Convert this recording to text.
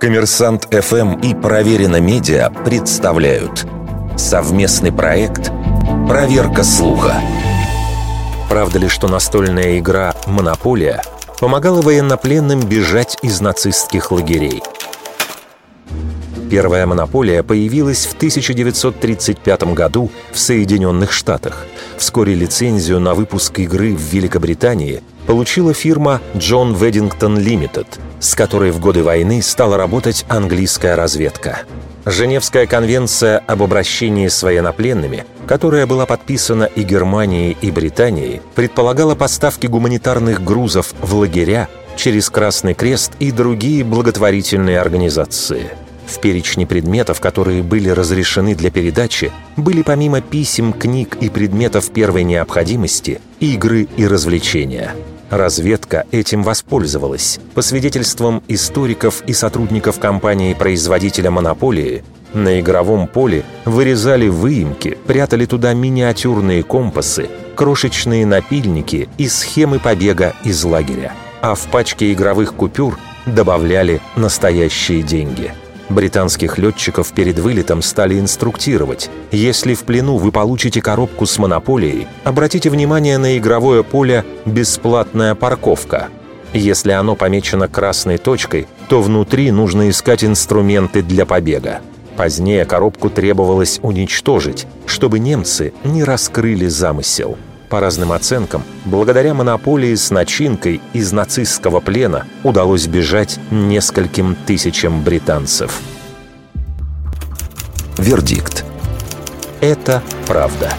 Коммерсант ФМ и Проверено Медиа представляют совместный проект «Проверка слуха». Правда ли, что настольная игра «Монополия» помогала военнопленным бежать из нацистских лагерей? Первая монополия появилась в 1935 году в Соединенных Штатах. Вскоре лицензию на выпуск игры в Великобритании получила фирма John Weddington Limited, с которой в годы войны стала работать английская разведка. Женевская конвенция об обращении с военнопленными, которая была подписана и Германией, и Британией, предполагала поставки гуманитарных грузов в лагеря через Красный Крест и другие благотворительные организации – в перечне предметов, которые были разрешены для передачи, были помимо писем, книг и предметов первой необходимости, игры и развлечения. Разведка этим воспользовалась. По свидетельствам историков и сотрудников компании-производителя «Монополии», на игровом поле вырезали выемки, прятали туда миниатюрные компасы, крошечные напильники и схемы побега из лагеря. А в пачке игровых купюр добавляли настоящие деньги – Британских летчиков перед вылетом стали инструктировать. Если в плену вы получите коробку с монополией, обратите внимание на игровое поле «Бесплатная парковка». Если оно помечено красной точкой, то внутри нужно искать инструменты для побега. Позднее коробку требовалось уничтожить, чтобы немцы не раскрыли замысел. По разным оценкам, благодаря монополии с начинкой из нацистского плена удалось бежать нескольким тысячам британцев. Вердикт. Это правда.